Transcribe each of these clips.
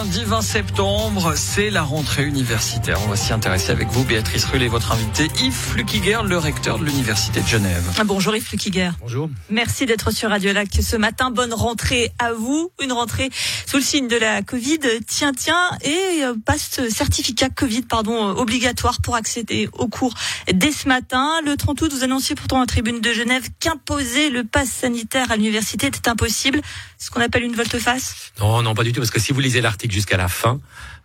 lundi 20 septembre, c'est la rentrée universitaire. On va s'y intéresser avec vous, Béatrice Rull et votre invité Yves Flukiger, le recteur de l'Université de Genève. Ah, bonjour Yves Flukiger. Bonjour. Merci d'être sur Radio Lac ce matin. Bonne rentrée à vous. Une rentrée sous le signe de la Covid. Tiens, tiens, et euh, passe certificat Covid, pardon, obligatoire pour accéder au cours dès ce matin. Le 30 août, vous annonciez pourtant à tribune de Genève qu'imposer le pass sanitaire à l'université était impossible. Ce qu'on appelle une volte-face? Non, non, pas du tout, parce que si vous lisez l'article jusqu'à la fin,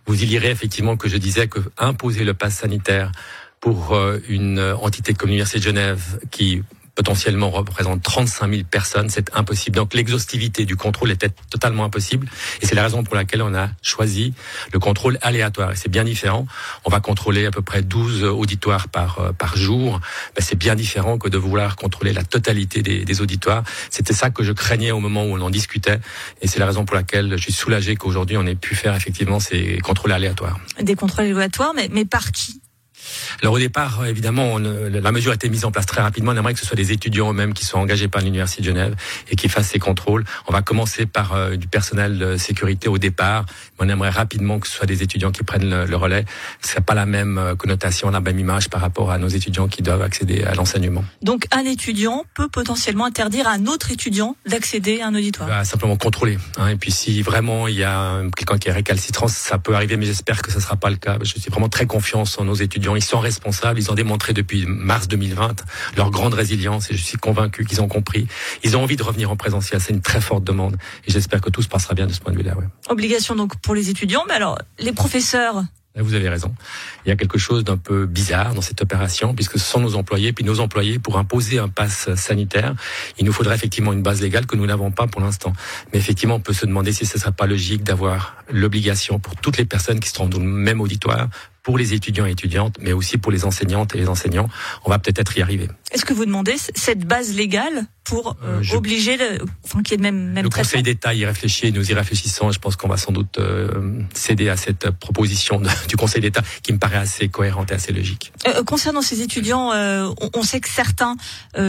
vous y lirez effectivement que je disais que imposer le pass sanitaire pour euh, une entité comme l'Université de Genève qui potentiellement représente 35 000 personnes, c'est impossible. Donc l'exhaustivité du contrôle était totalement impossible et c'est la raison pour laquelle on a choisi le contrôle aléatoire. Et c'est bien différent. On va contrôler à peu près 12 auditoires par, euh, par jour. Ben, c'est bien différent que de vouloir contrôler la totalité des, des auditoires. C'était ça que je craignais au moment où on en discutait et c'est la raison pour laquelle je suis soulagé qu'aujourd'hui on ait pu faire effectivement ces contrôles aléatoires. Des contrôles aléatoires, mais, mais par qui? Alors au départ, évidemment, la mesure a été mise en place très rapidement. On aimerait que ce soit des étudiants eux-mêmêmes qui soient engagés par l'Université de Genève et qui fassent ces contrôles. On va commencer par euh, du personnel de sécurité au départ. On aimerait rapidement que ce soit des étudiants qui prennent le, le relais. Ce pas la même euh, connotation, la même image par rapport à nos étudiants qui doivent accéder à l'enseignement. Donc un étudiant peut potentiellement interdire à un autre étudiant d'accéder à un auditoire. Bah, simplement contrôler. Hein. Et puis si vraiment il y a quelqu'un qui est récalcitrant, ça peut arriver, mais j'espère que ce ne sera pas le cas. Je suis vraiment très confiance en nos étudiants. Ils sont responsables. Ils ont démontré depuis mars 2020 leur grande résilience et je suis convaincu qu'ils ont compris. Ils ont envie de revenir en présentiel. C'est une très forte demande et j'espère que tout se passera bien de ce point de vue-là. Ouais. Obligation donc pour les étudiants, mais alors les professeurs? Vous avez raison. Il y a quelque chose d'un peu bizarre dans cette opération, puisque ce sont nos employés, puis nos employés, pour imposer un pass sanitaire, il nous faudrait effectivement une base légale que nous n'avons pas pour l'instant. Mais effectivement, on peut se demander si ce ne serait pas logique d'avoir l'obligation pour toutes les personnes qui se trouvent dans le même auditoire pour les étudiants et étudiantes, mais aussi pour les enseignantes et les enseignants. On va peut-être y arriver. Est-ce que vous demandez cette base légale pour euh, euh obliger, le, enfin, qu'il y ait même, même Le Conseil d'État y réfléchit, nous y réfléchissons. Je pense qu'on va sans doute euh, céder à cette proposition de, du Conseil d'État qui me paraît assez cohérente et assez logique. Euh, concernant ces étudiants, euh, on, on, sait que certains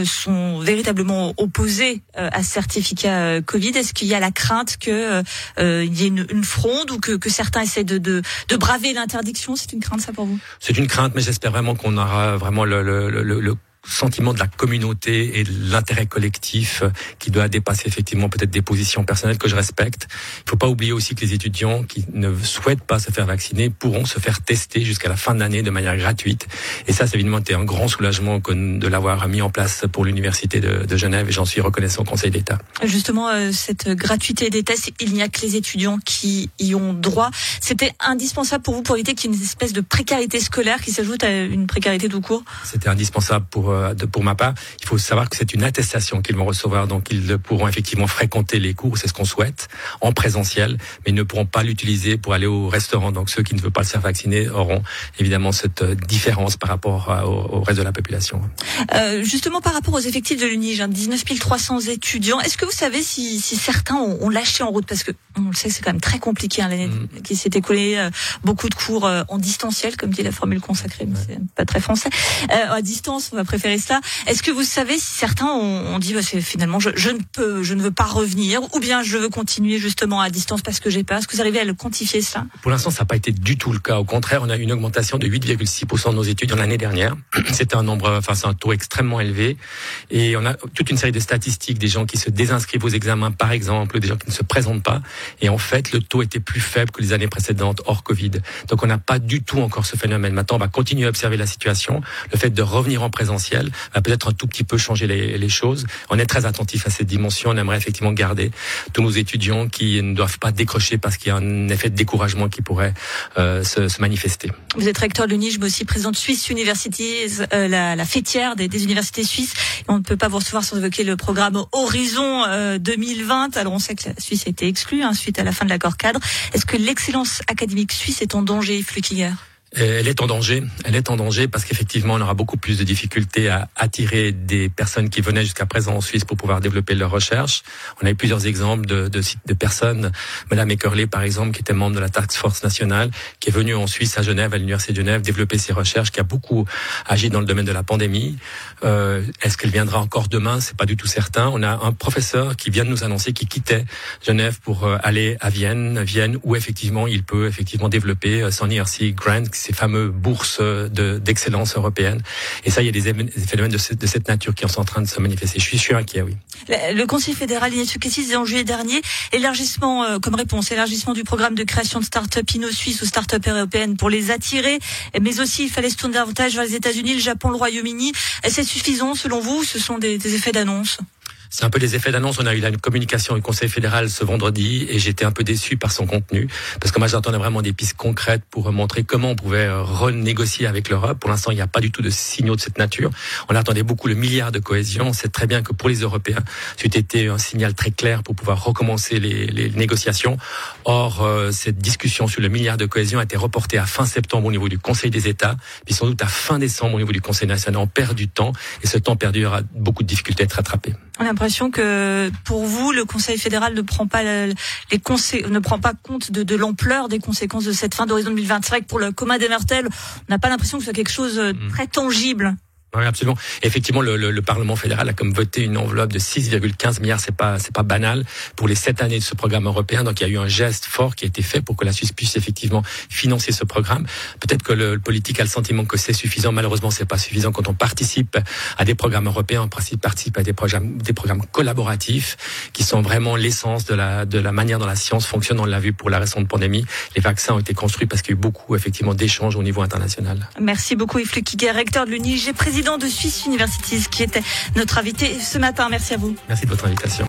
sont véritablement opposés à ce certificat Covid. Est-ce qu'il y a la crainte qu'il y ait une, une, fronde ou que, que certains essaient de, de, de braver l'interdiction? C'est une crainte ça pour vous? C'est une crainte, mais j'espère vraiment qu'on aura vraiment le, le, le, le sentiment de la communauté et de l'intérêt collectif qui doit dépasser effectivement peut-être des positions personnelles que je respecte. Il faut pas oublier aussi que les étudiants qui ne souhaitent pas se faire vacciner pourront se faire tester jusqu'à la fin de l'année de manière gratuite. Et ça, c'est évidemment un grand soulagement de l'avoir mis en place pour l'université de, de, Genève et j'en suis reconnaissant au Conseil d'État. Justement, euh, cette gratuité des tests, il n'y a que les étudiants qui y ont droit. C'était indispensable pour vous pour éviter qu'il y ait une espèce de précarité scolaire qui s'ajoute à une précarité tout court? C'était indispensable pour euh, pour ma part, il faut savoir que c'est une attestation qu'ils vont recevoir, donc ils pourront effectivement fréquenter les cours, c'est ce qu'on souhaite, en présentiel, mais ils ne pourront pas l'utiliser pour aller au restaurant. Donc ceux qui ne veulent pas se faire vacciner auront évidemment cette euh, différence par rapport au, reste de la population. Euh, justement par rapport aux effectifs de l'UNIGE, 19 300 étudiants, est-ce que vous savez si, si certains ont, ont, lâché en route? Parce que on le sait, c'est quand même très compliqué hein, l'année mm. qui s'est écoulée, euh, beaucoup de cours en distanciel, comme dit la formule consacrée, mais c'est pas très français. à distance, on va préférer Est-ce que vous savez si certains ont, dit bah, finalement je, ne peux, je ne veux pas revenir, ou bien je veux continuer justement à distance parce que j'ai peur. Est-ce que vous arrivez à le quantifier ça Pour l'instant, ça n'a pas été du tout le cas. Au contraire, on a eu une augmentation de 8,6% de nos études l'année dernière. C'est un nombre, enfin c'est un taux extrêmement élevé, et on a toute une série de statistiques des gens qui se désinscrivent aux examens, par exemple, des gens qui ne se présentent pas, et en fait le taux était plus faible que les années précédentes hors Covid. Donc on n'a pas du tout encore ce phénomène. Maintenant, on va continuer à observer la situation. Le fait de revenir en présentiel va peut-être un tout petit peu changer les, choses. On est très attentif à cette dimension. On aimerait effectivement garder tous nos étudiants qui ne doivent pas décrocher parce qu'il y a un effet de découragement qui pourrait euh, se, manifester. Vous êtes recteur de l'UNIGE, mais aussi président de Swiss Universities, euh, la, la, fêtière des, universités suisses. on ne peut pas vous recevoir sans évoquer le programme Horizon euh, 2020. Alors on sait que la Suisse a été exclue hein, suite à la fin de l'accord cadre. Est-ce que l'excellence académique suisse est en danger, Flukiger elle est en danger. Elle est en danger parce qu'effectivement, on aura beaucoup plus de difficultés à attirer des personnes qui venaient jusqu'à présent en Suisse pour pouvoir développer leurs recherches. On a eu plusieurs exemples de, de, de personnes, Madame Eckerley par exemple, qui était membre de la Task Force nationale, qui est venue en Suisse à Genève, à l'Université de Genève, développer ses recherches, qui a beaucoup agi dans le domaine de la pandémie. Euh, Est-ce qu'elle viendra encore demain? C'est pas du tout certain. On a un professeur qui vient de nous annoncer qu'il quittait Genève pour euh, aller à Vienne, Vienne où effectivement il peut effectivement développer euh, son ERC Grant, ces fameux bourses d'excellence européenne. Et ça, il y a des, phénomènes de, cette nature qui sont en train de se manifester. Je suis, je suis inquiet, oui. Le Conseil fédéral Ignacio Cassis en juillet dernier, élargissement euh, comme réponse, élargissement du programme de création de start-up inno-suisse ou start-up européenne pour les attirer, mais aussi il fallait se tourner davantage vers les États-Unis, le Japon, le Royaume-Uni. Est-ce suffisant selon vous? Ce sont des effets d'annonce c'est un peu les effets d'annonce. On a eu la communication du Conseil fédéral ce vendredi et j'étais un peu déçu par son contenu parce que moi j'entendais vraiment des pistes concrètes pour montrer comment on pouvait euh, renégocier avec l'Europe. Pour l'instant, il n'y a pas du tout de signaux de cette nature. On attendait beaucoup le milliard de cohésion. On sait très bien que pour les Européens, c'était été un signal très clair pour pouvoir recommencer les, les négociations. Or, euh, cette discussion sur le milliard de cohésion a été reportée à fin septembre au niveau du Conseil des États, puis sans doute à fin décembre au niveau du Conseil national. On perd du temps et ce temps perdu aura beaucoup de difficultés à être rattrapé l'impression que pour vous, le Conseil fédéral ne prend pas les ne prend pas compte de, de l'ampleur des conséquences de cette fin d'horizon 2025 pour le commun des mortels. On n'a pas l'impression que ce soit quelque chose de mmh. très tangible. Oui, absolument. effectivement, le, le, le, Parlement fédéral a comme voté une enveloppe de 6,15 milliards. C'est pas, c'est pas banal pour les sept années de ce programme européen. Donc, il y a eu un geste fort qui a été fait pour que la Suisse puisse effectivement financer ce programme. Peut-être que le, politique a le sentiment que c'est suffisant. Malheureusement, c'est pas suffisant quand on participe à des programmes européens. On participe à des programmes, des programmes collaboratifs qui sont vraiment l'essence de la, de la manière dont la science fonctionne. On l'a vu pour la récente pandémie. Les vaccins ont été construits parce qu'il y a eu beaucoup, effectivement, d'échanges au niveau international. Merci beaucoup, Yves recteur de l'UNIG, de Suisse Universities, qui était notre invité ce matin. Merci à vous. Merci de votre invitation.